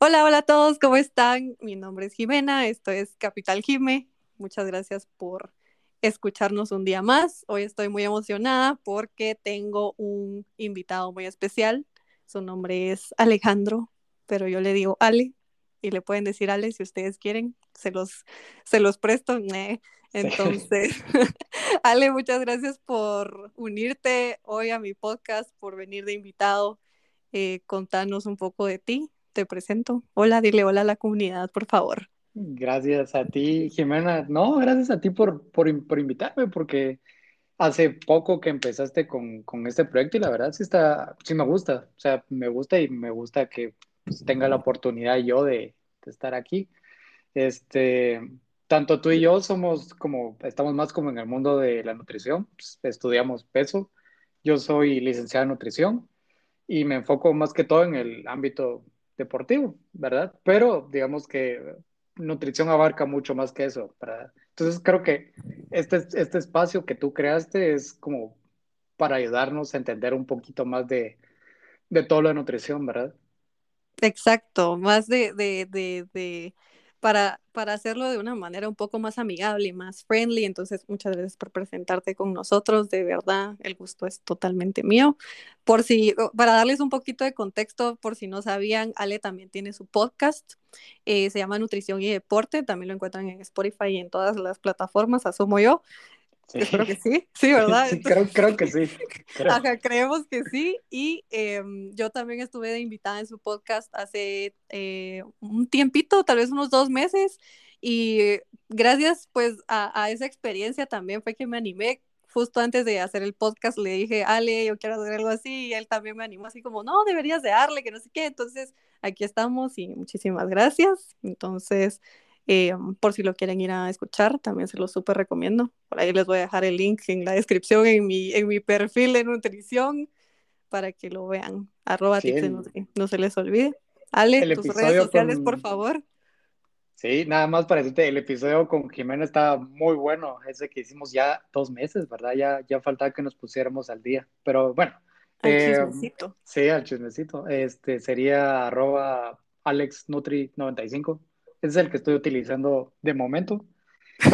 Hola, hola a todos, ¿cómo están? Mi nombre es Jimena, esto es Capital Jime. Muchas gracias por escucharnos un día más. Hoy estoy muy emocionada porque tengo un invitado muy especial. Su nombre es Alejandro, pero yo le digo Ale y le pueden decir Ale si ustedes quieren. Se los, se los presto. Entonces, Ale, muchas gracias por unirte hoy a mi podcast, por venir de invitado. Eh, contanos un poco de ti. Te presento. Hola, dile hola a la comunidad, por favor. Gracias a ti, Jimena. No, gracias a ti por, por, invitarme, porque hace poco que empezaste con, con, este proyecto y la verdad sí, está, sí me gusta. O sea, me gusta y me gusta que pues, tenga la oportunidad yo de, de, estar aquí. Este, tanto tú y yo somos como, estamos más como en el mundo de la nutrición, pues, estudiamos peso. Yo soy licenciada en nutrición y me enfoco más que todo en el ámbito deportivo, ¿verdad? Pero digamos que nutrición abarca mucho más que eso. Para... Entonces creo que este, este espacio que tú creaste es como para ayudarnos a entender un poquito más de, de todo lo de nutrición, ¿verdad? Exacto, más de, de, de para, para hacerlo de una manera un poco más amigable y más friendly. Entonces, muchas gracias por presentarte con nosotros. De verdad, el gusto es totalmente mío. Por si, para darles un poquito de contexto, por si no sabían, Ale también tiene su podcast. Eh, se llama Nutrición y Deporte. También lo encuentran en Spotify y en todas las plataformas, asumo yo. Espero que sí, sí, ¿verdad? creo, creo, que sí. Ajá, creemos que sí. Y em, yo también estuve de invitada en su podcast hace eh, un tiempito, tal vez unos dos meses. Y gracias pues a, a, esa experiencia también fue que me animé. Justo antes de hacer el podcast le dije, Ale, yo quiero hacer algo así. Y él también me animó así como, no, deberías de darle, que no sé qué. Entonces, aquí estamos y muchísimas gracias. Entonces, eh, por si lo quieren ir a escuchar, también se lo súper recomiendo. Por ahí les voy a dejar el link en la descripción, en mi, en mi perfil de nutrición, para que lo vean. Arroba no, se les olvide. Ale, tus redes sociales, por favor. Sí, nada más para decirte, el episodio con Jimena está muy bueno, ese que hicimos ya dos meses, ¿verdad? Ya, ya faltaba que nos pusiéramos al día, pero bueno. Al eh, chismecito. Sí, al chismecito. Este sería arroba AlexNutri95 es el que estoy utilizando de momento.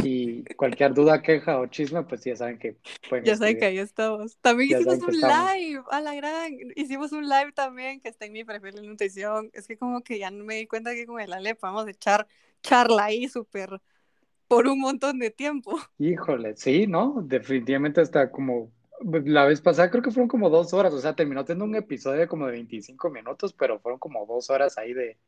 Y cualquier duda, queja o chisme, pues ya saben que pueden Ya saben que ahí estamos. También hicimos un live, a la gran. Hicimos un live también que está en mi perfil de nutrición. Es que como que ya no me di cuenta que con el Ale podemos echar charla ahí súper por un montón de tiempo. Híjole, sí, ¿no? Definitivamente hasta como la vez pasada creo que fueron como dos horas, o sea, terminó teniendo un episodio como de 25 minutos, pero fueron como dos horas ahí de,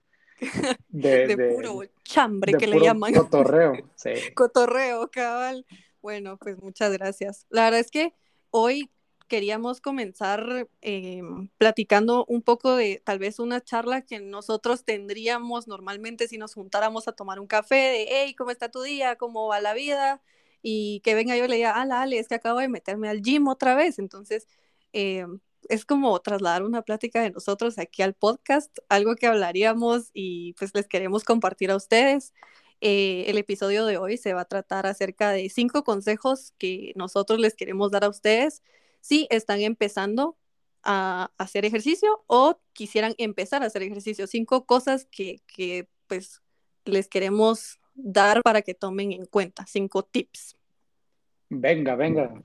de, puro chambre que le llaman. Cotorreo, sí. Cotorreo, cabal. Bueno, pues muchas gracias. La verdad es que hoy queríamos comenzar em, platicando un poco de tal vez una charla que nosotros tendríamos normalmente si nos juntáramos a tomar un café de, hey, ¿cómo está tu día? ¿Cómo va la vida? Y que venga yo y le diga, ah, Ale, es que acabo de meterme al gym otra vez. Entonces, eh, es como trasladar una plática de nosotros aquí al podcast, algo que hablaríamos y pues les queremos compartir a ustedes. Eh, el episodio de hoy se va a tratar acerca de cinco consejos que nosotros les queremos dar a ustedes si están empezando a hacer ejercicio o quisieran empezar a hacer ejercicio. Cinco cosas que, que pues les queremos dar para que tomen en cuenta, cinco tips. Venga, venga.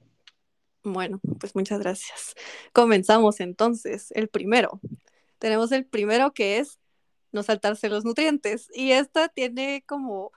Bueno, pues muchas gracias. Comenzamos entonces. El primero. Tenemos el primero que es no saltarse los nutrientes. Y esta tiene como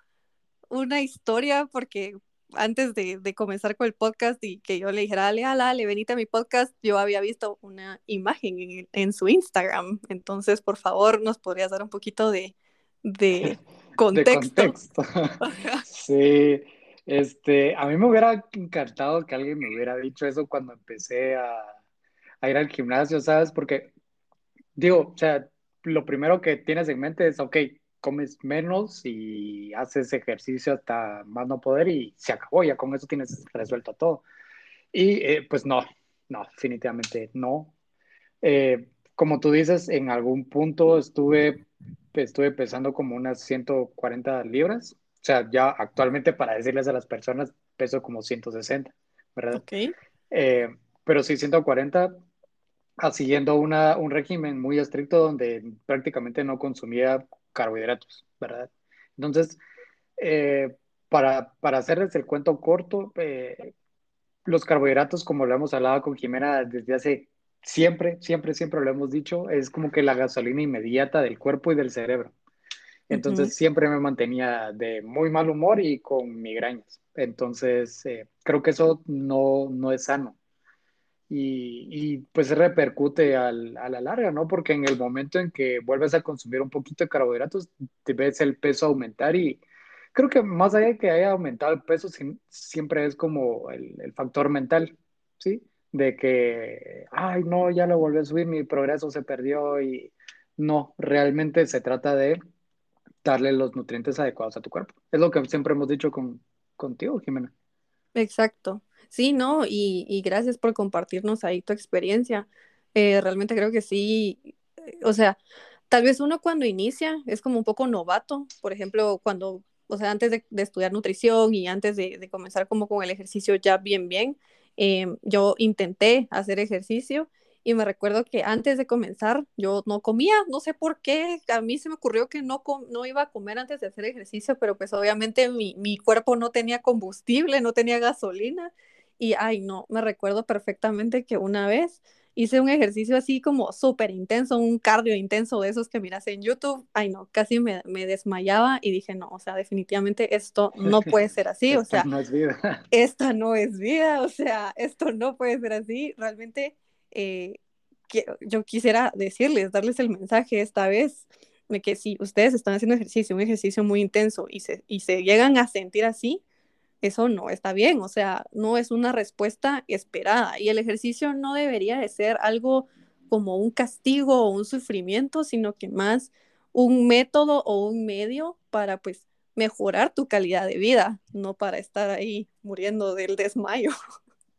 una historia porque antes de, comenzar con el podcast y que yo le dijera, Ale, ale, venite a mi podcast, yo había visto una imagen en, su Instagram. Entonces, por favor, nos podrías dar un poquito de, de contexto. De contexto. sí. Este, a mí me hubiera encantado que alguien me hubiera dicho eso cuando empecé a, ir al gimnasio, ¿sabes? Porque, digo, o sea, lo primero que tienes en mente es, ok, comes menos y haces ejercicio hasta más no poder y se acabó, ya con eso tienes resuelto todo. Y eh, pues no, no, definitivamente no. Eh, como tú dices, en algún punto estuve, estuve pesando como unas 140 libras o sea, ya actualmente para decirles a las personas peso como 160, ¿verdad? Ok. Eh, pero sí, 140, ah, siguiendo una, un régimen muy estricto donde prácticamente no consumía carbohidratos, ¿verdad? Entonces, eh, para, para hacerles el cuento corto, eh, los carbohidratos, como lo hemos hablado con Jimena desde hace siempre, siempre, siempre lo hemos dicho, es como que la gasolina inmediata del cuerpo y del cerebro. Entonces siempre me mantenía de muy mal humor y con migrañas. Entonces eh, creo que eso no, no es sano. Y, y pues repercute al, a la larga, ¿no? Porque en el momento en que vuelves a consumir un poquito de carbohidratos, te ves el peso aumentar y creo que más allá de que haya aumentado el peso, siempre es como el, el factor mental, ¿sí? De que, ay, no, ya lo volví a subir, mi progreso se perdió y no, realmente se trata de darle los nutrientes adecuados a tu cuerpo. Es lo que siempre hemos dicho con, contigo, Jimena. Exacto. Sí, ¿no? Y, y gracias por compartirnos ahí tu experiencia. Eh, realmente creo que sí. eh, O sea, tal vez uno cuando inicia es como un poco novato. Por ejemplo, cuando, o sea, antes de, estudiar nutrición y antes de, de comenzar como con el ejercicio ya bien, bien, eh, yo intenté hacer ejercicio y me recuerdo que antes de comenzar yo no comía, no sé por qué, a mí se me ocurrió que no, no iba a comer antes de hacer ejercicio, pero pues obviamente mi, mi cuerpo no tenía combustible, no tenía gasolina y ay no, me recuerdo perfectamente que una vez hice un ejercicio así como súper intenso, un cardio intenso de esos que miras en YouTube, ay no, casi me, me desmayaba y dije no, o sea, definitivamente esto no puede ser así, o sea, no es vida. esta no es vida, o sea, esto no puede ser así. Realmente eh, que, yo quisiera decirles, darles el mensaje esta vez de que si ustedes están haciendo ejercicio, un ejercicio muy intenso y se, y se llegan a sentir así, eso no está bien, o sea, no es una respuesta esperada y el ejercicio no debería de ser algo como un castigo o un sufrimiento, sino que más un método o un medio para pues mejorar tu calidad de vida, no para estar ahí muriendo del desmayo.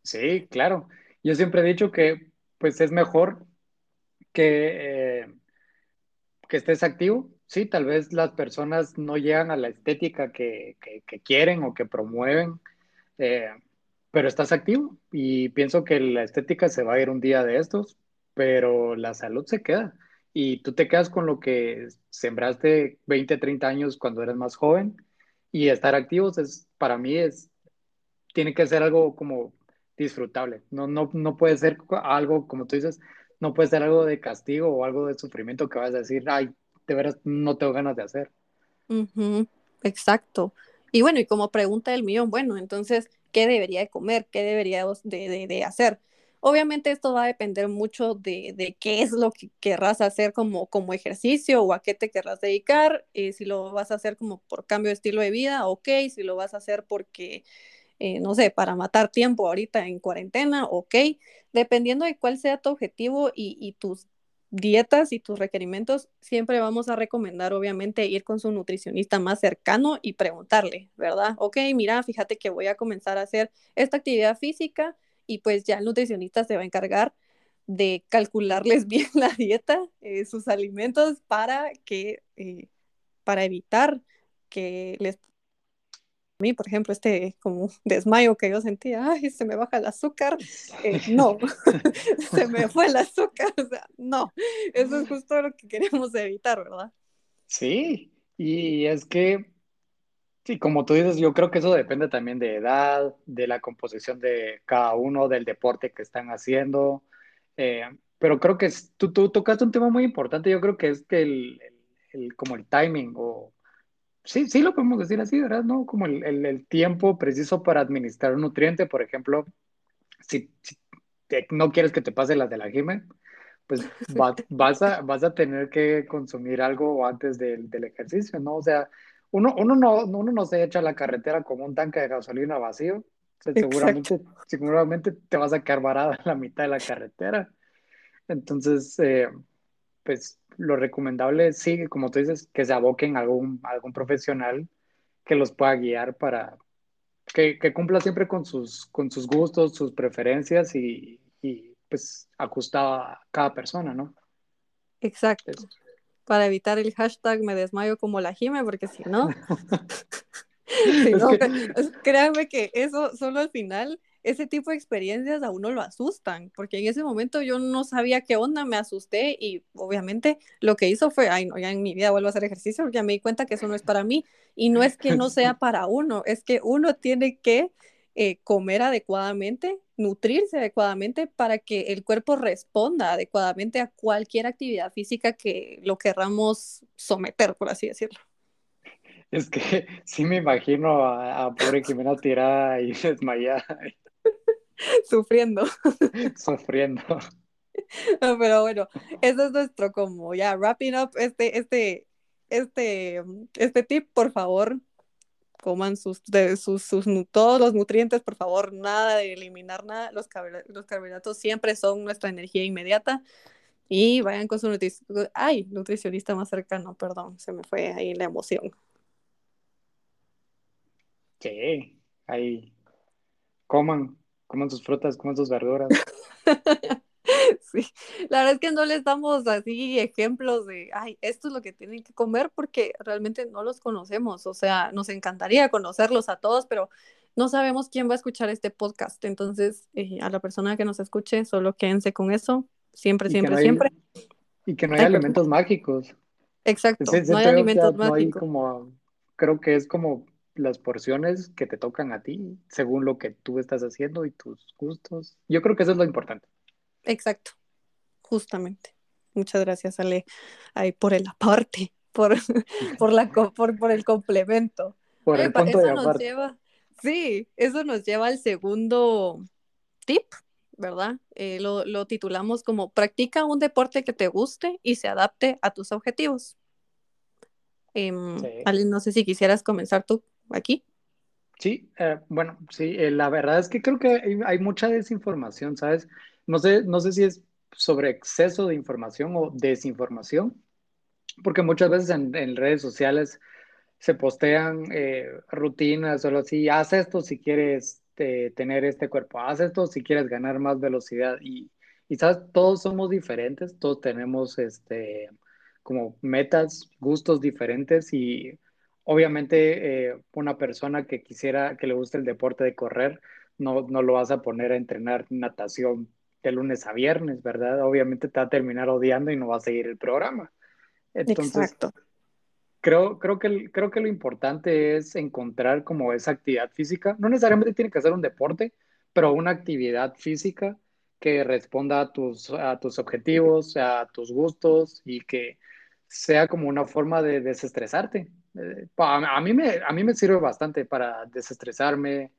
Sí, claro. Yo siempre he dicho que pues es mejor que, eh, que estés activo. Sí, tal vez las personas no llegan a la estética que, quieren o que promueven, eh, pero estás activo y pienso que la estética se va a ir un día de estos, pero la salud se queda y tú te quedas con lo que sembraste 20, 30 años cuando eras más joven y estar activos es, para mí es, tiene que ser algo como disfrutable, no, no, no puede ser algo, como tú dices, no puede ser algo de castigo o algo de sufrimiento que vas a decir, ay, de veras no tengo ganas de hacer. Exacto. Y bueno, y como pregunta del millón, bueno, entonces, ¿qué debería de comer? ¿Qué debería de, de- de hacer? Obviamente esto va a depender mucho de, de qué es lo que querrás hacer como, como ejercicio o a qué te querrás dedicar. eh, si lo vas a hacer como por cambio de estilo de vida, ok. Si lo vas a hacer porque, eh, no sé, para matar tiempo ahorita en cuarentena, ok. Dependiendo de cuál sea tu objetivo y, tus dietas y tus requerimientos, siempre vamos a recomendar, obviamente, ir con su nutricionista más cercano y preguntarle, ¿verdad? Ok, mira, fíjate que voy a comenzar a hacer esta actividad física y pues ya el nutricionista se va a encargar de calcularles bien la dieta, eh, sus alimentos para que, eh, para evitar que les mí, por ejemplo, este como desmayo que yo sentía, ay, se me baja el azúcar, eh, no, se me fue el azúcar, o sea, no, eso es justo lo que queremos evitar, ¿verdad? Sí, y es que, sí, como tú dices, yo creo que eso depende también de edad, de la composición de cada uno, del deporte que están haciendo, eh, pero creo que tú, tú tocaste un tema muy importante, yo creo que es que el, el- el- como el timing, o sí, sí lo podemos decir así, ¿verdad? ¿No? Como el, el- el tiempo preciso para administrar un nutriente, por ejemplo, si, si te- no quieres que te pase las de la Jime, pues va- vas a, vas a tener que consumir algo antes del, del ejercicio, ¿no? O sea, uno, uno, no, uno no se echa a la carretera como un tanque de gasolina vacío. O sea, Exacto, seguramente, seguramente te vas a quedar varada en la mitad de la carretera. Entonces, eh, pues lo recomendable es, sí, como tú dices, que se aboquen a algún, a algún profesional que los pueda guiar para que, que cumpla siempre con sus, con sus gustos, sus preferencias y, y pues ajustado a cada persona, ¿no? exacto, para evitar el hashtag me desmayo como la Jime, porque si no, Sí, no, créanme que eso solo al final ese tipo de experiencias a uno lo asustan, porque en ese momento yo no sabía qué onda, me asusté y obviamente lo que hizo fue, ay, no, ya en mi vida vuelvo a hacer ejercicio, porque ya me di cuenta que eso no es para mí. Y no es que no sea para uno, es que uno tiene que eh, comer adecuadamente, nutrirse adecuadamente para que el cuerpo responda adecuadamente a cualquier actividad física que lo querramos someter, por así decirlo. Es que sí me imagino a, a pobre Jimena tirada y desmayada. Sufriendo. Sufriendo. pero bueno, eso es nuestro como ya wrapping up este, este, este, este tip, por favor, coman sus, de, sus, sus, todos los nutrientes, por favor, nada de eliminar nada, los, los carbohidratos siempre son nuestra energía inmediata y vayan con su nutricionista, ay, nutricionista más cercano, perdón, se me fue ahí la emoción. Sí, ahí coman, coman sus frutas, coman sus verduras. sí, la verdad es que no les damos así ejemplos de, ay, esto es lo que tienen que comer porque realmente no los conocemos. O sea, nos encantaría conocerlos a todos, pero no sabemos quién va a escuchar este podcast. Entonces, eh, a la persona que nos escuche, solo quédense con eso, siempre, siempre, siempre. Y que no hay alimentos mágicos. Exacto, no hay alimentos mágicos. como, creo que es como las porciones que te tocan a ti, según lo que tú estás haciendo y tus gustos. Yo creo que eso es lo importante. Exacto, justamente. Muchas gracias, Ale, ahí por el aporte, por, por, la, por, por el complemento. Por el punto eso nos lleva, Sí, eso nos lleva al segundo tip, ¿verdad? Eh, lo, lo, titulamos como practica un deporte que te guste y se adapte a tus objetivos. Em, Ale, no sé si quisieras comenzar tú aquí. Sí, eh, bueno, sí, eh, la verdad es que creo que hay, mucha desinformación, ¿sabes? No sé, no sé si es sobre exceso de información o desinformación, porque muchas veces en, redes sociales se postean eh, rutinas o así, haz esto si quieres tener este cuerpo, haz esto si quieres ganar más velocidad y, y, ¿sabes? Todos somos diferentes, todos tenemos este, como metas, gustos diferentes y Obviamente, eh, una persona que quisiera, que le guste el deporte de correr, no, no lo vas a poner a entrenar natación de lunes a viernes, ¿verdad? Obviamente te va a terminar odiando y no va a seguir el programa. Entonces, Exacto. Creo, creo, que, creo que lo importante es encontrar como esa actividad física. No necesariamente tiene que ser un deporte, pero una actividad física que responda a tus, a tus objetivos, a tus gustos y que sea como una forma de desestresarte. Eh, a, mí me, a mí me sirve bastante para desestresarme,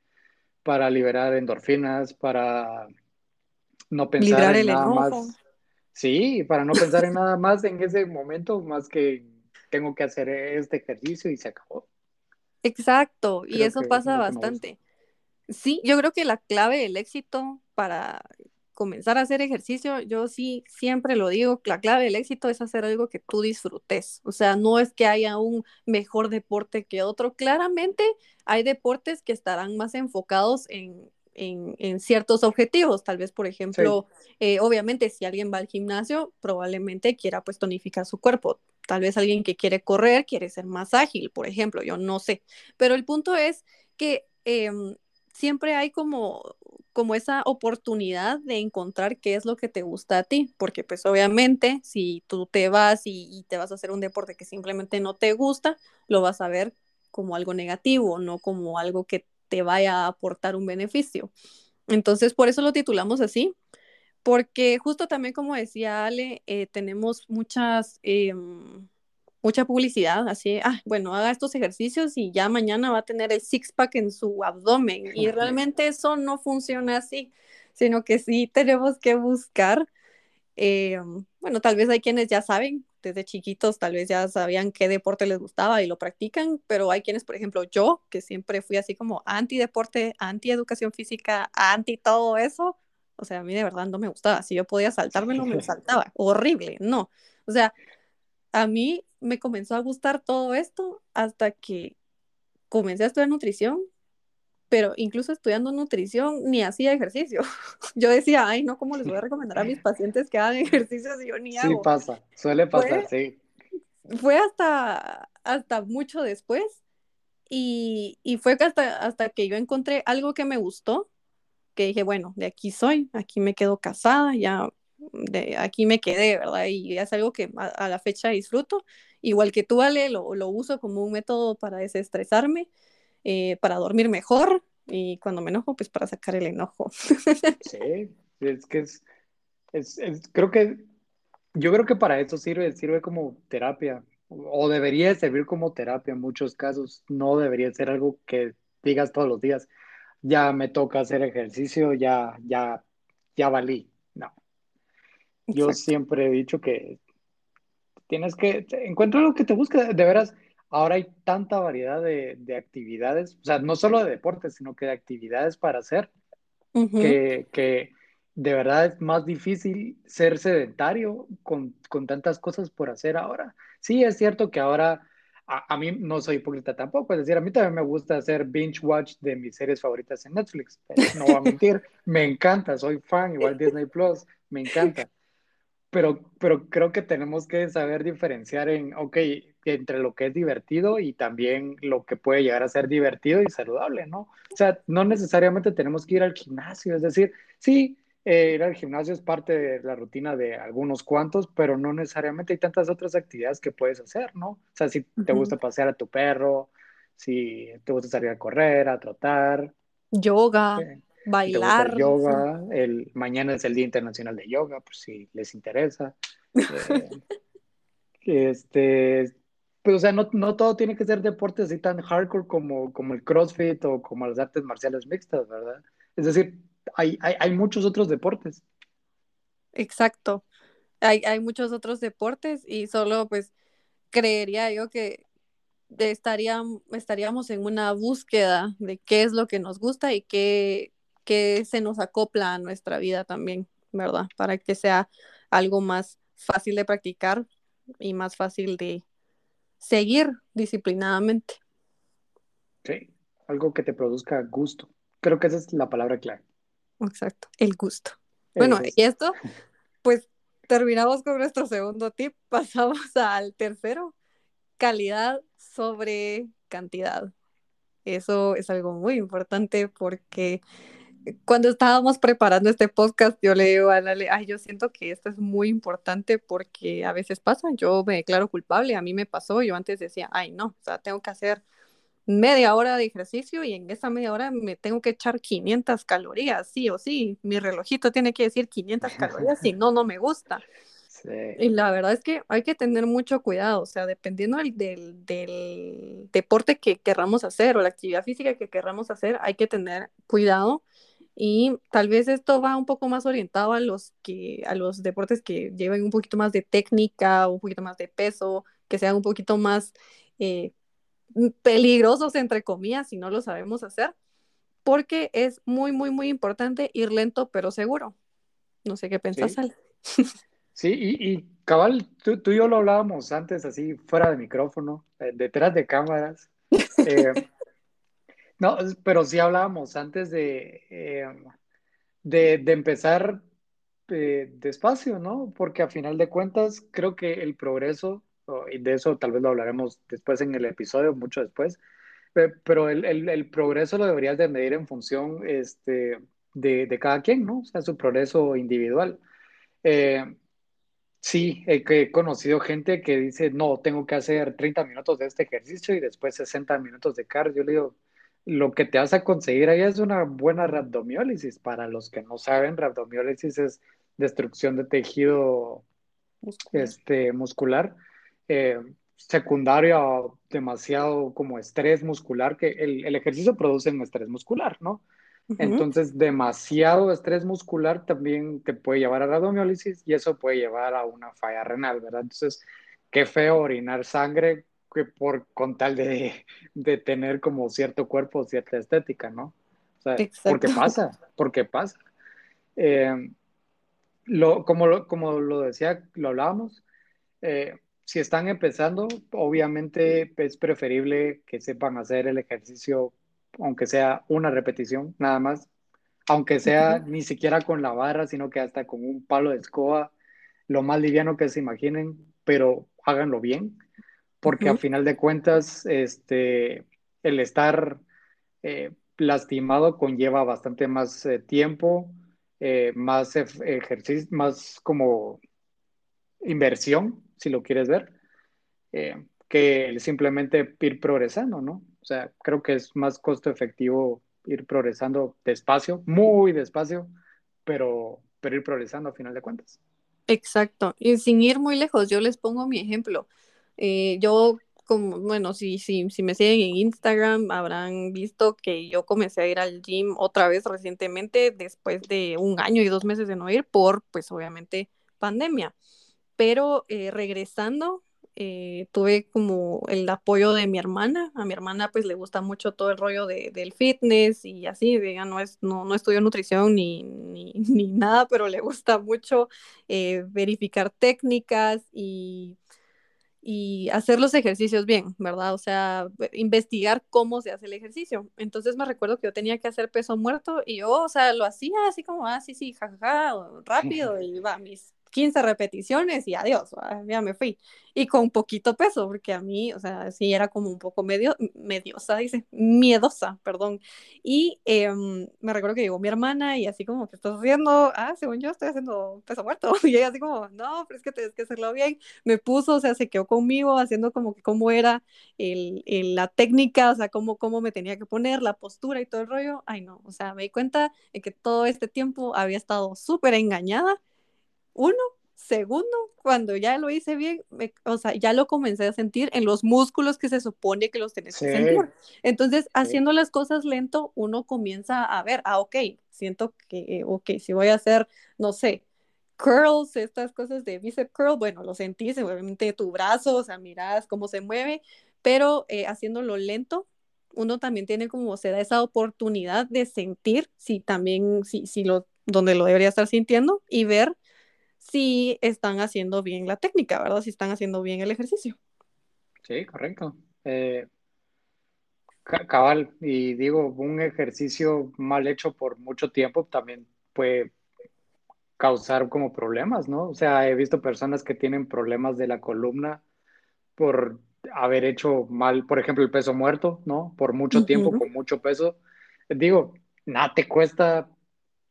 para liberar endorfinas, para no pensar en nada más. Sí, para no pensar en nada más en ese momento, más que tengo que hacer este ejercicio y se acabó. Exacto, y eso pasa bastante. Sí, yo creo que la clave del éxito para comenzar a hacer ejercicio, yo sí siempre lo digo, la clave del éxito es hacer algo que tú disfrutes. O sea, no es que haya un mejor deporte que otro. Claramente hay deportes que estarán más enfocados en, en, ciertos objetivos. Tal vez, por ejemplo, eh, obviamente si alguien va al gimnasio, probablemente quiera pues tonificar su cuerpo. Tal vez alguien que quiere correr quiere ser más ágil, por ejemplo, yo no sé. Pero el punto es que em, siempre hay como, como esa oportunidad de encontrar qué es lo que te gusta a ti, porque pues obviamente si tú te vas y, te vas a hacer un deporte que simplemente no te gusta, lo vas a ver como algo negativo, no como algo que te vaya a aportar un beneficio. Entonces, por eso lo titulamos así, porque justo también como decía Ale, eh, tenemos muchas... Em, mucha publicidad, así, ah, bueno, haga estos ejercicios y ya mañana va a tener el six-pack en su abdomen. Y realmente eso no funciona así, sino que sí tenemos que buscar, eh, bueno, tal vez hay quienes ya saben, desde chiquitos tal vez ya sabían qué deporte les gustaba y lo practican, pero hay quienes, por ejemplo, yo, que siempre fui así como anti-deporte, anti-educación física, anti todo eso, o sea, a mí de verdad no me gustaba. Si yo podía saltármelo, me saltaba. Horrible, no. O sea, a mí me comenzó a gustar todo esto hasta que comencé a estudiar nutrición, pero incluso estudiando nutrición ni hacía ejercicio. Yo decía, ay, no, ¿cómo les voy a recomendar a mis pacientes que hagan ejercicio si yo ni hago? Sí pasa, suele pasar, sí. Fue hasta, hasta mucho después Y, y fue hasta, hasta que yo encontré algo que me gustó, que dije, bueno, de aquí soy, aquí me quedo casada, ya de aquí me quedé, ¿verdad? Y es algo que a, la fecha disfruto. Igual que tú, Ale, lo, lo uso como un método para desestresarme, eh, para dormir mejor y cuando me enojo, pues para sacar el enojo. Sí, es que es, es, es, creo que, yo creo que para eso sirve, sirve como terapia, o debería servir como terapia en muchos casos, no debería ser algo que digas todos los días, ya me toca hacer ejercicio, ya, ya, ya valí, no. Yo siempre he dicho que tienes que encontrar lo que te busca, de veras, ahora hay tanta variedad de, de, actividades, o sea, no solo de deportes, sino que de actividades para hacer, que, que, de verdad es más difícil ser sedentario con, con, tantas cosas por hacer ahora. Sí, es cierto que ahora a, a, mí no soy hipócrita tampoco, es decir, a mí también me gusta hacer binge watch de mis series favoritas en Netflix, no voy a mentir, me encanta, soy fan, igual Disney Plus, me encanta pero, pero creo que tenemos que saber diferenciar en, ok, entre lo que es divertido y también lo que puede llegar a ser divertido y saludable, ¿no? O sea, no necesariamente tenemos que ir al gimnasio, es decir, sí, eh, ir al gimnasio es parte de la rutina de algunos cuantos, pero no necesariamente hay tantas otras actividades que puedes hacer, ¿no? O sea, si te gusta pasear a tu perro, si te gusta salir a correr, a trotar. Yoga. Eh, bailar. yoga, el, mañana es el Día Internacional de Yoga, por si les interesa. Eh, este, pues, o sea, no, no, todo tiene que ser deporte así tan hardcore como, como el CrossFit o como las artes marciales mixtas, ¿verdad? Es decir, hay, hay, hay muchos otros deportes. Exacto. Hay, hay muchos otros deportes y solo pues creería yo que estaríamos, estaríamos en una búsqueda de qué es lo que nos gusta y qué, que se nos acopla a nuestra vida también, ¿verdad? Para que sea algo más fácil de practicar y más fácil de seguir disciplinadamente. Sí, algo que te produzca gusto. Creo que esa es la palabra clave. Exacto, el gusto. Bueno, y esto, pues terminamos con nuestro segundo tip, pasamos al tercero, calidad sobre cantidad. Eso es algo muy importante porque cuando estábamos preparando este podcast, yo le digo a Lale, ay, yo siento que esto es muy importante porque a veces pasa, yo me declaro culpable, a mí me pasó, yo antes decía, ay, no, o sea, tengo que hacer media hora de ejercicio y en esa media hora me tengo que echar 500 calorías, sí o sí, mi relojito tiene que decir 500 calorías, si no, no me gusta. Y la verdad es que hay que tener mucho cuidado, o sea, dependiendo del, del, del deporte que querramos hacer o la actividad física que querramos hacer, hay que tener cuidado y tal vez esto va un poco más orientado a los, que, a los deportes que lleven un poquito más de técnica, un poquito más de peso, que sean un poquito más eh, peligrosos, entre comillas, si no lo sabemos hacer, porque es muy, muy, muy importante ir lento pero seguro. No sé qué pensás, sí. Sí, y, cabal, tú, tú, y yo lo hablábamos antes, así fuera de micrófono, eh, detrás de cámaras. Eh, no, pero sí hablábamos antes de, eh, de, empezar eh, despacio, ¿no? Porque a final de cuentas creo que el progreso, y de eso tal vez lo hablaremos después en el episodio, mucho después, pero el, el, el progreso lo deberías de medir en función este, de, de, cada quien, ¿no? O sea, su progreso individual. Eh, sí, he conocido gente que dice, no, tengo que hacer 30 minutos de este ejercicio y después 60 minutos de cardio. Yo le digo, lo que te vas a conseguir ahí es una buena rhabdomiólisis. Para los que no saben, rhabdomiólisis es destrucción de tejido muscular, este, muscular eh, secundario a demasiado como estrés muscular, que el, el ejercicio produce un estrés muscular, ¿no? Uh -huh. Entonces, demasiado estrés muscular también te puede llevar a rhabdomiólisis y eso puede llevar a una falla renal, ¿verdad? Entonces, qué feo orinar sangre que por con tal de, de, tener como cierto cuerpo, cierta estética, ¿no? O sea, Exacto. porque pasa, porque pasa. Eh, lo, como, lo, como lo decía, lo hablábamos, eh, si están empezando, obviamente es preferible que sepan hacer el ejercicio, aunque sea una repetición, nada más, aunque sea uh -huh. ni siquiera con la barra, sino que hasta con un palo de escoba, lo más liviano que se imaginen, pero háganlo bien porque uh -huh. a final de cuentas, este, el estar eh, lastimado conlleva bastante más eh, tiempo, eh, más ejercicio, más como inversión, si lo quieres ver, que simplemente ir progresando, ¿no? O sea, creo que es más costo efectivo ir progresando despacio, muy despacio, pero, pero ir progresando a final de cuentas. Exacto, y sin ir muy lejos, yo les pongo mi ejemplo. Yo como, bueno, si, si, si me siguen en Instagram, habrán visto que yo comencé a ir al gym otra vez recientemente, después de un año y dos meses de no ir, por, pues, obviamente, pandemia. Pero eh, regresando, eh, tuve como el apoyo de mi hermana. A mi hermana, pues, le gusta mucho todo el rollo de, del fitness y así, ella no, es, no, no estudió nutrición ni, ni, ni nada, pero le gusta mucho eh, verificar técnicas y y hacer los ejercicios bien, ¿verdad? O sea, investigar cómo se hace el ejercicio. Entonces me recuerdo que yo tenía que hacer peso muerto y yo, o sea, lo hacía así como, ah, sí, sí, jajaja, rápido y va, mis 15 repeticiones y adiós, ya me fui. Y con poquito peso, porque a mí, o sea, sí era como un poco medio, mediosa, dice, miedosa, perdón. Y em, me recuerdo que llegó mi hermana y así como, ¿qué estás haciendo? Ah, según yo estoy haciendo peso muerto. Y ella así como, no, pero es que tienes que hacerlo bien. Me puso, o sea, se quedó conmigo haciendo como que cómo era el, el, la técnica, o sea, cómo, cómo me tenía que poner, la postura y todo el rollo. Ay, no, o sea, me di cuenta de que todo este tiempo había estado súper engañada uno, segundo, cuando ya lo hice bien, o sea, ya lo comencé a sentir en los músculos que se supone que los tenés que sentir. Entonces, haciendo las cosas lento, uno comienza a ver, ah, ok, siento que, ok, si voy a hacer, no sé, curls, estas cosas de bicep curl, bueno, lo sentís, obviamente tu brazo, o sea, mirás cómo se mueve, pero eh, haciéndolo lento, uno también tiene como, se da esa oportunidad de sentir si también, si, si lo, donde lo debería estar sintiendo y ver si están haciendo bien la técnica, ¿verdad? Si están haciendo bien el ejercicio. Sí, correcto. Eh, cabal, y digo, un ejercicio mal hecho por mucho tiempo también puede causar como problemas, ¿no? O sea, he visto personas que tienen problemas de la columna por haber hecho mal, por ejemplo, el peso muerto, ¿no? Por mucho tiempo, con mucho peso. Digo, nada te cuesta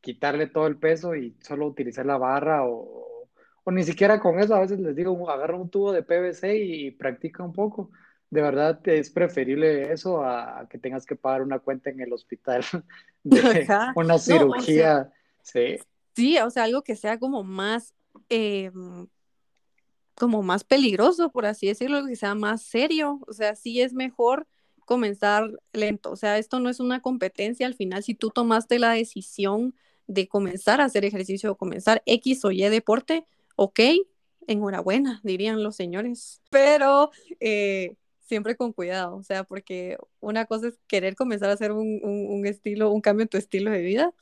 quitarle todo el peso y solo utilizar la barra o, o ni siquiera con eso, a veces les digo, agarra un tubo de PVC y practica un poco. De verdad es preferible eso a, que tengas que pagar una cuenta en el hospital de una cirugía. sí. Sí, o sea, algo que sea como más, em, como más peligroso, por así decirlo, que sea más serio. O sea, sí es mejor comenzar lento. O sea, esto no es una competencia. Al final, si tú tomaste la decisión de comenzar a hacer ejercicio o comenzar X o Y deporte, ok, enhorabuena, dirían los señores, pero eh, siempre con cuidado, o sea, porque una cosa es querer comenzar a hacer un, estilo, un cambio en tu estilo de vida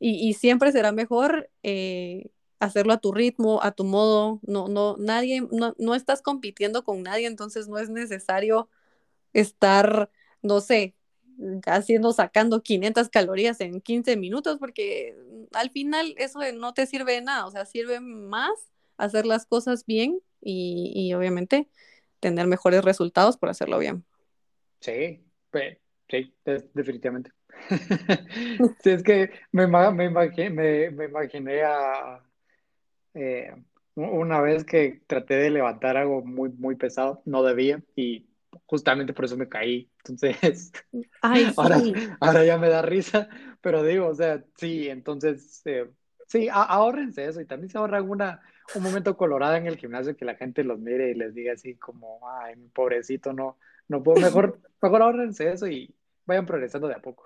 y, siempre será mejor eh, hacerlo a tu ritmo, a tu modo, no, no, nadie, no, no estás compitiendo con nadie, entonces no es necesario estar, no sé, haciendo, sacando 500 calorías en 15 minutos, porque al final eso no te sirve de nada, o sea, sirve más hacer las cosas bien y, obviamente tener mejores resultados por hacerlo bien. Sí, sí, definitivamente. sí, es que me, me, imaginé, me, imaginé a eh, una vez que traté de levantar algo muy, muy pesado, no debía y justamente por eso me caí. Entonces, ahora, ahora ya me da risa, pero digo, o sea, sí, entonces, eh, sí, ahórrense eso y también se ahorran una, un momento colorado en el gimnasio que la gente los mire y les diga así como, ay, mi pobrecito, no, no puedo, mejor, mejor ahorrense eso y vayan progresando de a poco.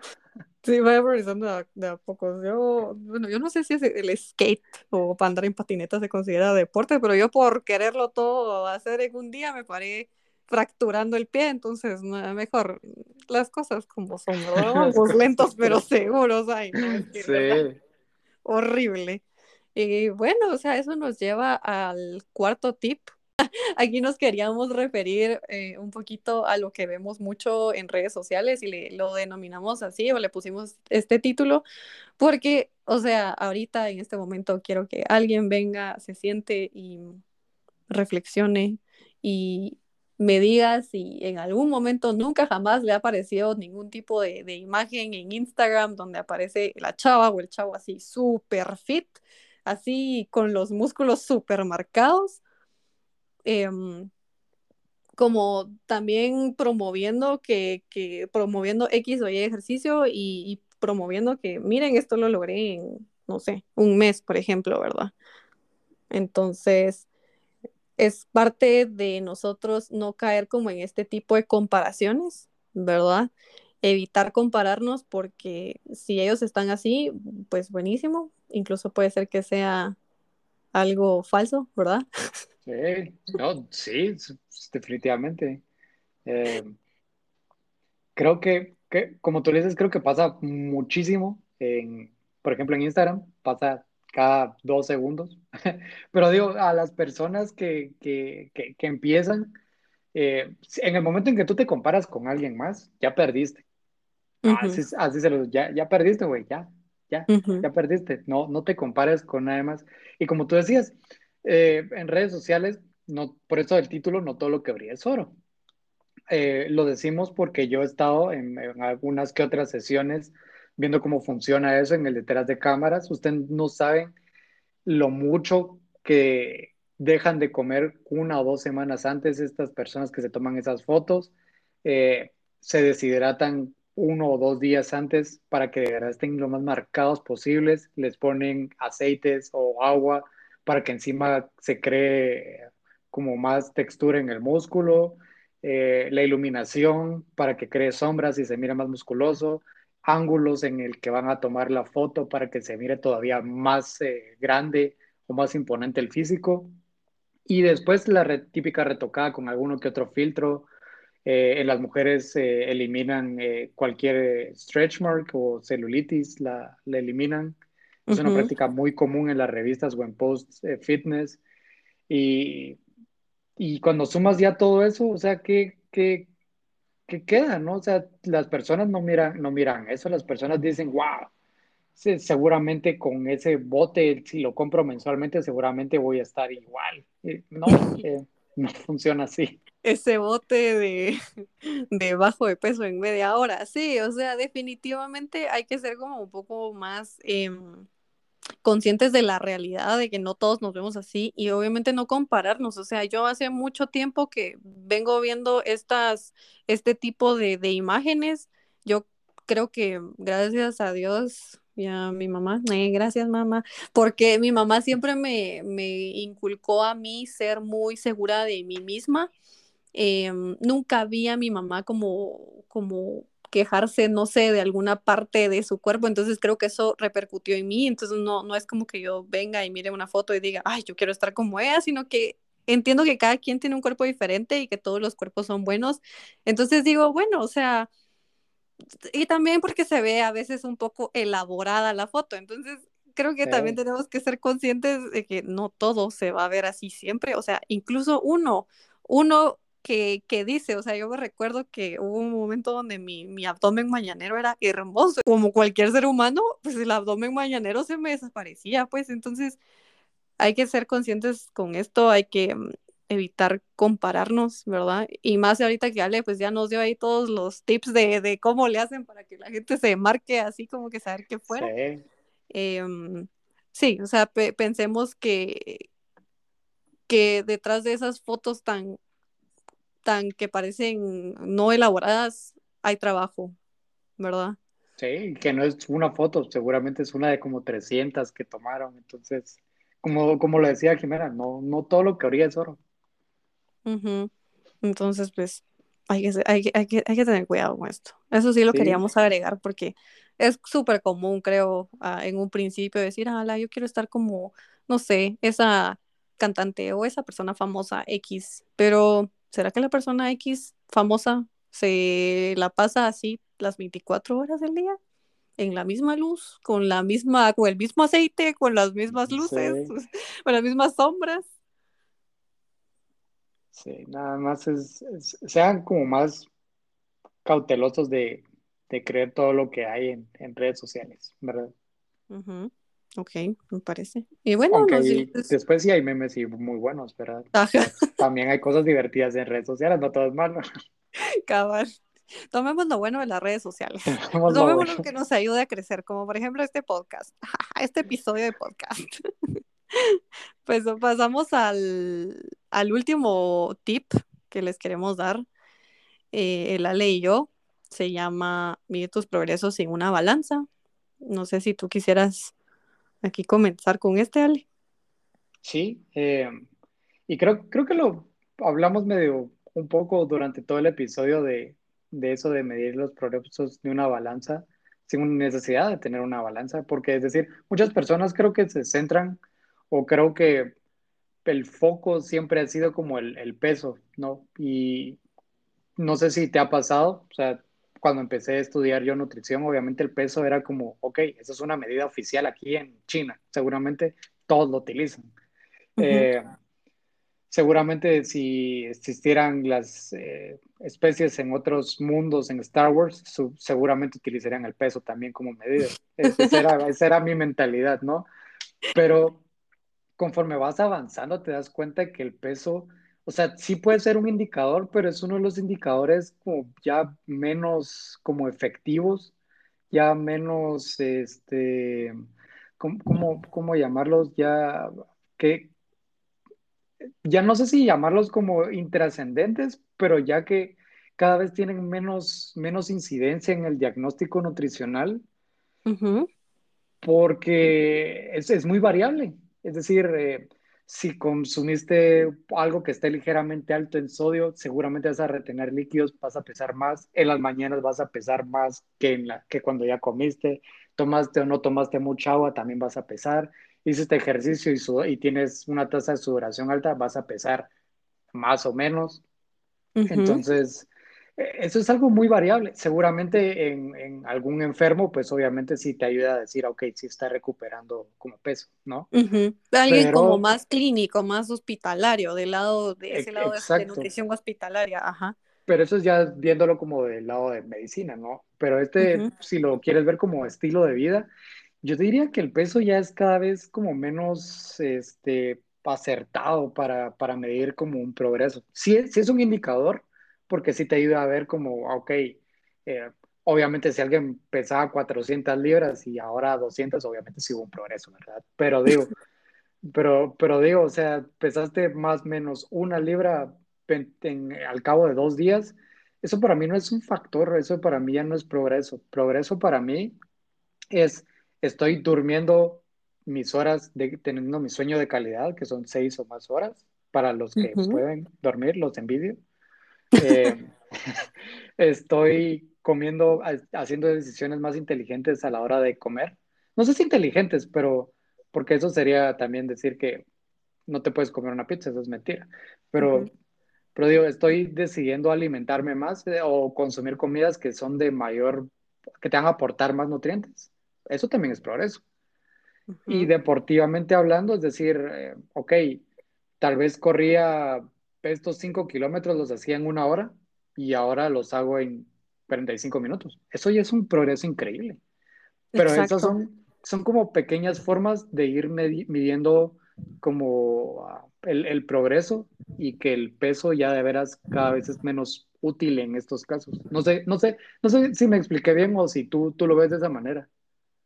Sí, vayan progresando de a, poco. Yo, bueno, yo no sé si es el skate o para andar en patinetas se considera deporte, pero yo por quererlo todo hacer en un día me paré fracturando el pie, entonces mejor las cosas como son, Vamos lentos pero seguros, ay, no, sí. horrible. Y bueno, o sea, eso nos lleva al cuarto tip. Aquí nos queríamos referir eh, un poquito a lo que vemos mucho en redes sociales y le, lo denominamos así o le pusimos este título porque, o sea, ahorita en este momento quiero que alguien venga, se siente y reflexione y me digas si en algún momento nunca jamás le ha aparecido ningún tipo de, de imagen en Instagram donde aparece la chava o el chavo así súper fit, así con los músculos súper marcados. Em, como también promoviendo que, que, promoviendo X o Y ejercicio y, promoviendo que, miren, esto lo logré en, no sé, un mes, por ejemplo, ¿verdad? Entonces, es parte de nosotros no caer como en este tipo de comparaciones, ¿verdad? Evitar compararnos porque si ellos están así, pues buenísimo, incluso puede ser que sea algo falso, ¿verdad? Sí, no, sí, definitivamente. Eh, creo que, que, como tú dices, creo que pasa muchísimo. En, por ejemplo, en Instagram pasa cada dos segundos. Pero digo, a las personas que, que, que, que empiezan, eh, en el momento en que tú te comparas con alguien más, ya perdiste. Uh -huh. así, así, se lo, ya, ya perdiste, güey, ya, ya, uh -huh. ya perdiste. No, no te compares con nadie más. Y como tú decías, eh, en redes sociales, no, por eso el título, no todo lo que brilla es oro. Eh, lo decimos porque yo he estado en, en, algunas que otras sesiones viendo cómo funciona eso en el detrás de cámaras. Ustedes no saben lo mucho que dejan de comer una o dos semanas antes estas personas que se toman esas fotos. Eh, se deshidratan uno o dos días antes para que de verdad estén lo más marcados posibles. Les ponen aceites o agua para que encima se cree como más textura en el músculo, eh, la iluminación para que cree sombras y se mire más musculoso, ángulos en el que van a tomar la foto para que se mire todavía más eh, grande o más imponente el físico. Y después la re típica retocada con alguno que otro filtro. Eh, en las mujeres eh, eliminan eh, cualquier stretch mark o celulitis, la, la eliminan. Es uh -huh. una práctica muy común en las revistas o en posts fitness. Y, y cuando sumas ya todo eso, o sea, ¿qué, qué, qué queda? ¿no? O sea, las personas no miran, no miran eso, las personas dicen, wow, seguramente con ese bote, si lo compro mensualmente, seguramente voy a estar igual. No, eh, no funciona así. Ese bote de, de bajo de peso en media hora, sí, o sea, definitivamente hay que ser como un poco más eh, conscientes de la realidad, de que no todos nos vemos así y obviamente no compararnos, o sea, yo hace mucho tiempo que vengo viendo estas, este tipo de, de imágenes, yo creo que gracias a Dios y a mi mamá, eh, gracias mamá, porque mi mamá siempre me, me, inculcó a mí ser muy segura de mí misma. Eh, nunca vi a mi mamá como, como quejarse, no sé, de alguna parte de su cuerpo, entonces creo que eso repercutió en mí, entonces no, no es como que yo venga y mire una foto y diga, ay, yo quiero estar como ella, sino que entiendo que cada quien tiene un cuerpo diferente y que todos los cuerpos son buenos, entonces digo, bueno, o sea, y también porque se ve a veces un poco elaborada la foto, entonces creo que sí. también tenemos que ser conscientes de que no todo se va a ver así siempre, o sea, incluso uno, uno que, que dice, o sea, yo me recuerdo que hubo un momento donde mi, mi abdomen mañanero era hermoso, como cualquier ser humano, pues el abdomen mañanero se me desaparecía, pues entonces hay que ser conscientes con esto, hay que mm, evitar compararnos, ¿verdad? Y más ahorita que Ale pues ya nos dio ahí todos los tips de, de cómo le hacen para que la gente se marque así como que saber qué fuera. Sí, eh, sí o sea, pe pensemos que, que detrás de esas fotos tan, tan que parecen no elaboradas hay trabajo, ¿verdad? Sí, que no es una foto, seguramente es una de como 300 que tomaron, entonces, como, como lo decía Jimena, no, no todo lo que brilla es oro. Uh -huh. Entonces, pues, hay que, hay, hay, que, hay que tener cuidado con esto. Eso sí lo sí. queríamos agregar porque es súper común, creo, uh, en un principio decir, ala, yo quiero estar como, no sé, esa cantante o esa persona famosa X, pero ¿será que la persona X famosa se la pasa así las 24 horas del día? en la misma luz, con la misma, con el mismo aceite, con las mismas luces, sí. con las mismas sombras. Sí, nada más es, es, sean como más cautelosos de, de, creer todo lo que hay en, en redes sociales, ¿verdad? Uh -huh. Ok, me parece. Y bueno, Aunque después sí hay memes y muy buenos. Ajá, También hay cosas divertidas en redes sociales, no todo es malo. cabal. Tomemos lo bueno de las redes sociales. Lo Tomemos bueno. lo que nos ayude a crecer, como por ejemplo este podcast, este episodio de podcast. Pues pasamos al, al último tip que les queremos dar, eh, el Ale y yo, se llama Mide tus progresos sin una balanza. No sé si tú quisieras aquí comenzar con este, Ale. Sí, eh, y creo, creo que lo hablamos medio un poco durante todo el episodio de, de eso de medir los progresos de una balanza sin necesidad de tener una balanza, porque es decir, muchas personas creo que se centran o creo que el foco siempre ha sido como el, el peso, ¿no? Y no sé si te ha pasado, o sea, cuando empecé a estudiar yo nutrición, obviamente el peso era como, ok, esa es una medida oficial aquí en China, seguramente todos lo utilizan. Ujú. Eh, seguramente si existieran las eh, especies en otros mundos, en Star Wars, su- seguramente utilizarían el peso también como medida. Es- Esa era, esa era mi mentalidad, ¿no? Pero conforme vas avanzando te das cuenta que el peso, o sea, sí puede ser un indicador, pero es uno de los indicadores como ya menos como efectivos, ya menos, este, ¿cómo, cómo, cómo llamarlos? Ya que, ya no sé si llamarlos como intrascendentes, pero ya que cada vez tienen menos, menos incidencia en el diagnóstico nutricional Ujú. porque es, es muy variable. Es decir, eh, si consumiste algo que esté ligeramente alto en sodio, seguramente vas a retener líquidos, vas a pesar más. En las mañanas vas a pesar más que, en la, que cuando ya comiste. Tomaste o no tomaste mucha agua, también vas a pesar. Hiciste ejercicio y, sud- y tienes una tasa de sudoración alta, vas a pesar más o menos. Entonces, eso es algo muy variable. Seguramente en, en algún enfermo, pues obviamente sí te ayuda a decir, ok, sí está recuperando como peso, ¿no? Alguien como más clínico, más hospitalario, del lado de ese lado de- nutrición hospitalaria, ajá. Pero eso es ya viéndolo como del lado de medicina, ¿no? Pero este, si lo quieres ver como estilo de vida, yo diría que el peso ya es cada vez como menos, este, acertado para, para medir como un progreso. Sí, sí es un indicador, porque sí te ayuda a ver como, ok, eh, obviamente si alguien pesaba 400 libras y ahora 200, obviamente sí hubo un progreso, ¿verdad? Pero digo, pero, pero digo, o sea, pesaste más o menos una libra en- en- al cabo de dos días, eso para mí no es un factor, eso para mí ya no es progreso. Progreso para mí es, estoy durmiendo mis horas, de, teniendo mi sueño de calidad, que son seis o más horas, para los que pueden dormir, los envidio. Eh, estoy comiendo, ha- haciendo decisiones más inteligentes a la hora de comer. No sé si inteligentes, pero porque eso sería también decir que no te puedes comer una pizza, eso es mentira. Pero, pero digo, estoy decidiendo alimentarme más eh, o consumir comidas que son de mayor, que te van a aportar más nutrientes. Eso también es progreso. Y deportivamente hablando, es decir, eh, ok, tal vez corría estos 5 kilómetros, los hacía en una hora y ahora los hago en 45 minutos. Eso ya es un progreso increíble. Pero esas son, son como pequeñas formas de ir midiendo como ah, el, el progreso y que el peso ya de veras cada vez es menos útil en estos casos. No sé, no sé, no sé si me expliqué bien o si tú, tú lo ves de esa manera.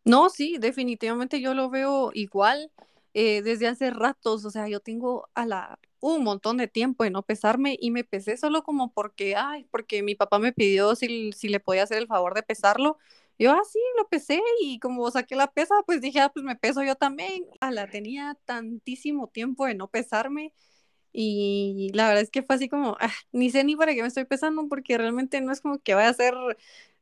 No, sí, definitivamente yo lo veo igual eh, desde hace ratos, o sea, yo tengo a la un montón de tiempo de no pesarme y me pesé solo como porque, ay, porque mi papá me pidió si, si le podía hacer el favor de pesarlo. Yo, ah, sí, lo pesé y como saqué la pesa, pues dije, ah, pues me peso yo también. A la tenía tantísimo tiempo de no pesarme y la verdad es que fue así como, ah, ni sé ni para qué me estoy pesando porque realmente no es como que vaya a ser,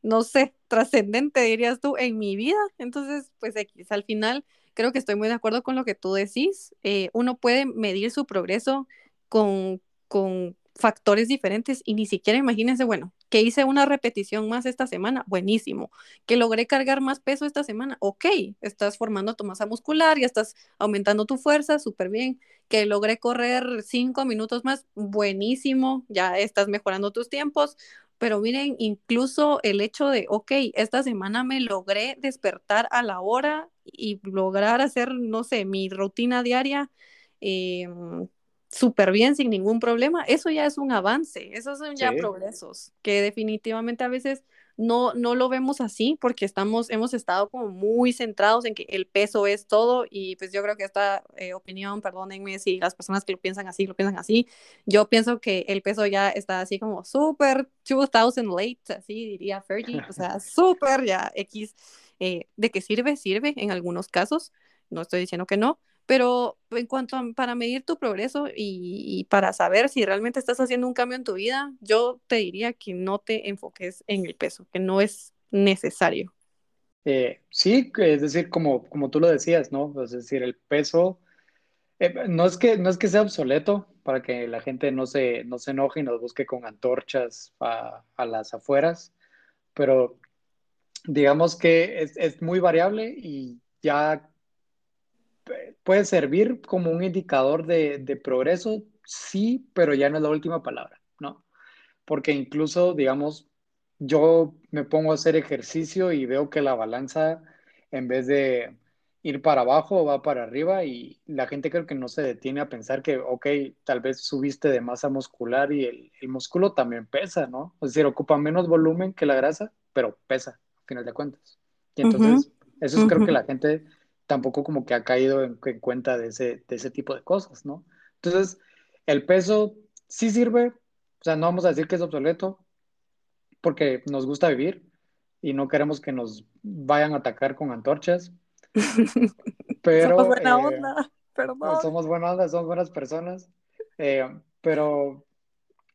no sé, trascendente, dirías tú, en mi vida. Entonces, pues X, al final creo que estoy muy de acuerdo con lo que tú decís. Eh, uno puede medir su progreso con, con factores diferentes y ni siquiera imagínense, bueno, que hice una repetición más esta semana, buenísimo. Que logré cargar más peso esta semana, ok, estás formando tu masa muscular, ya estás aumentando tu fuerza, súper bien. Que logré correr cinco minutos más, buenísimo, ya estás mejorando tus tiempos. Pero miren, incluso el hecho de, ok, esta semana me logré despertar a la hora y lograr hacer, no sé, mi rutina diaria eh, súper bien, sin ningún problema, eso ya es un avance, esos son ya progresos, que definitivamente a veces no, no lo vemos así porque estamos, hemos estado como muy centrados en que el peso es todo y pues yo creo que esta eh, opinión, perdónenme si las personas que lo piensan así, lo piensan así, yo pienso que el peso ya está así como súper 2000 late, así diría Fergie, o sea, súper ya X, eh, de qué sirve, sirve en algunos casos, no estoy diciendo que no, pero en cuanto a para medir tu progreso y, para saber si realmente estás haciendo un cambio en tu vida, yo te diría que no te enfoques en el peso, que no es necesario. Eh, sí, es decir, como, como tú lo decías, ¿no? Es decir, el peso eh, no, es que, no es que sea obsoleto para que la gente no se, no se enoje y nos busque con antorchas a, a las afueras, pero digamos que es, es muy variable y ya puede servir como un indicador de, de, progreso, sí, pero ya no es la última palabra, ¿no? Porque incluso, digamos, yo me pongo a hacer ejercicio y veo que la balanza, en vez de ir para abajo, va para arriba y la gente creo que no se detiene a pensar que, ok, tal vez subiste de masa muscular y el, el músculo también pesa, ¿no? Es decir, ocupa menos volumen que la grasa, pero pesa, a final de cuentas. Y entonces, eso es creo que la gente tampoco como que ha caído en, cuenta de ese, de ese tipo de cosas, ¿no? Entonces, el peso sí sirve, o sea, no vamos a decir que es obsoleto, porque nos gusta vivir y no queremos que nos vayan a atacar con antorchas. Pero, somos buena eh, onda, perdón. Somos buena onda, somos buenas personas, eh, pero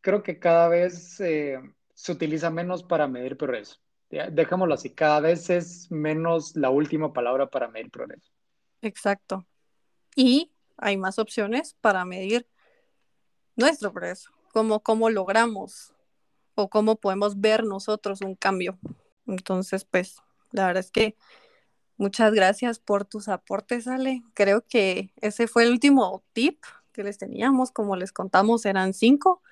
creo que cada vez eh, se utiliza menos para medir progreso. Dejémoslo así, cada vez es menos la última palabra para medir progreso. Exacto. Y hay más opciones para medir nuestro progreso, como cómo logramos o cómo podemos ver nosotros un cambio. Entonces, pues, la verdad es que muchas gracias por tus aportes, Ale. Creo que ese fue el último tip que les teníamos. Como les contamos, eran cinco.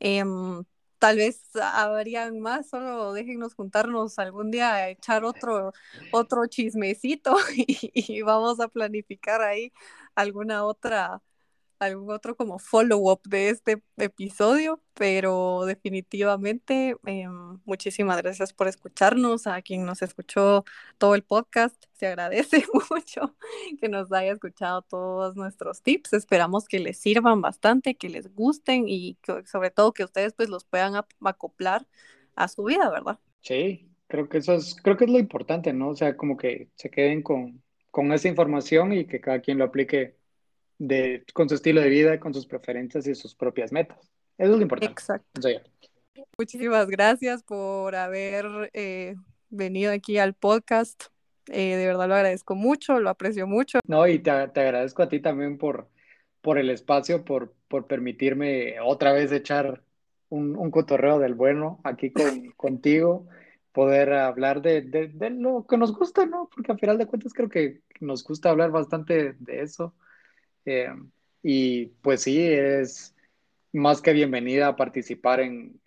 Em, tal vez habrían más, solo déjenos juntarnos algún día a echar otro, otro chismecito y, vamos a planificar ahí alguna otra algún otro como follow-up de este episodio, pero definitivamente em, muchísimas gracias por escucharnos, a quien nos escuchó todo el podcast, se agradece mucho que nos haya escuchado todos nuestros tips, esperamos que les sirvan bastante, que les gusten y sobre todo que ustedes pues los puedan acoplar a su vida, ¿verdad? Sí, creo que eso es, creo que es lo importante, ¿no? O sea, como que se queden con, con esa información y que cada quien lo aplique de, con su estilo de vida, con sus preferencias y sus propias metas. Eso es lo importante. Exacto. Muchísimas gracias por haber eh, venido aquí al podcast. Eh, de verdad lo agradezco mucho, lo aprecio mucho. No, y te, te agradezco a ti también por, por el espacio, por, por permitirme otra vez echar un, un cotorreo del bueno aquí con, contigo, poder hablar de, de, de, lo que nos gusta, ¿no? Porque al final de cuentas creo que nos gusta hablar bastante de eso. Eh, y pues sí, es más que bienvenida a participar en,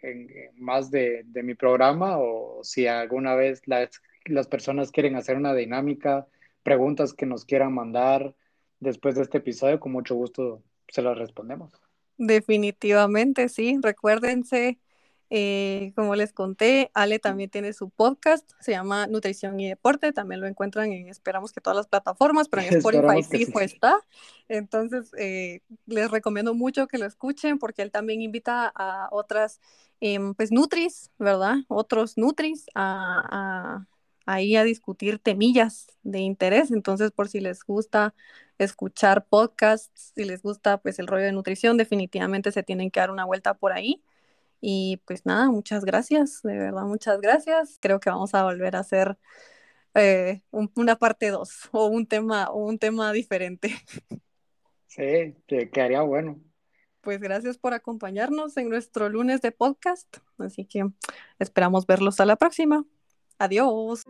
más de, mi programa o si alguna vez las, personas quieren hacer una dinámica, preguntas que nos quieran mandar después de este episodio, con mucho gusto se las respondemos. Definitivamente, sí. Recuérdense eh, como les conté, Ale también tiene su podcast, se llama Nutrición y Deporte, también lo encuentran en, esperamos que todas las plataformas, pero en Spotify fijo está. Entonces, eh, les recomiendo mucho que lo escuchen porque él también invita a otras, em, pues, Nutris, ¿verdad? Otros Nutris a, a, ahí a discutir temillas de interés. Entonces, por si les gusta escuchar podcasts, si les gusta, pues, el rollo de nutrición, definitivamente se tienen que dar una vuelta por ahí. Y pues nada, muchas gracias, de verdad, muchas gracias. Creo que vamos a volver a hacer eh, una parte 2 o un tema, o un tema diferente. Sí, que quedaría bueno. Pues gracias por acompañarnos en nuestro lunes de podcast. Así que esperamos verlos a la próxima. Adiós.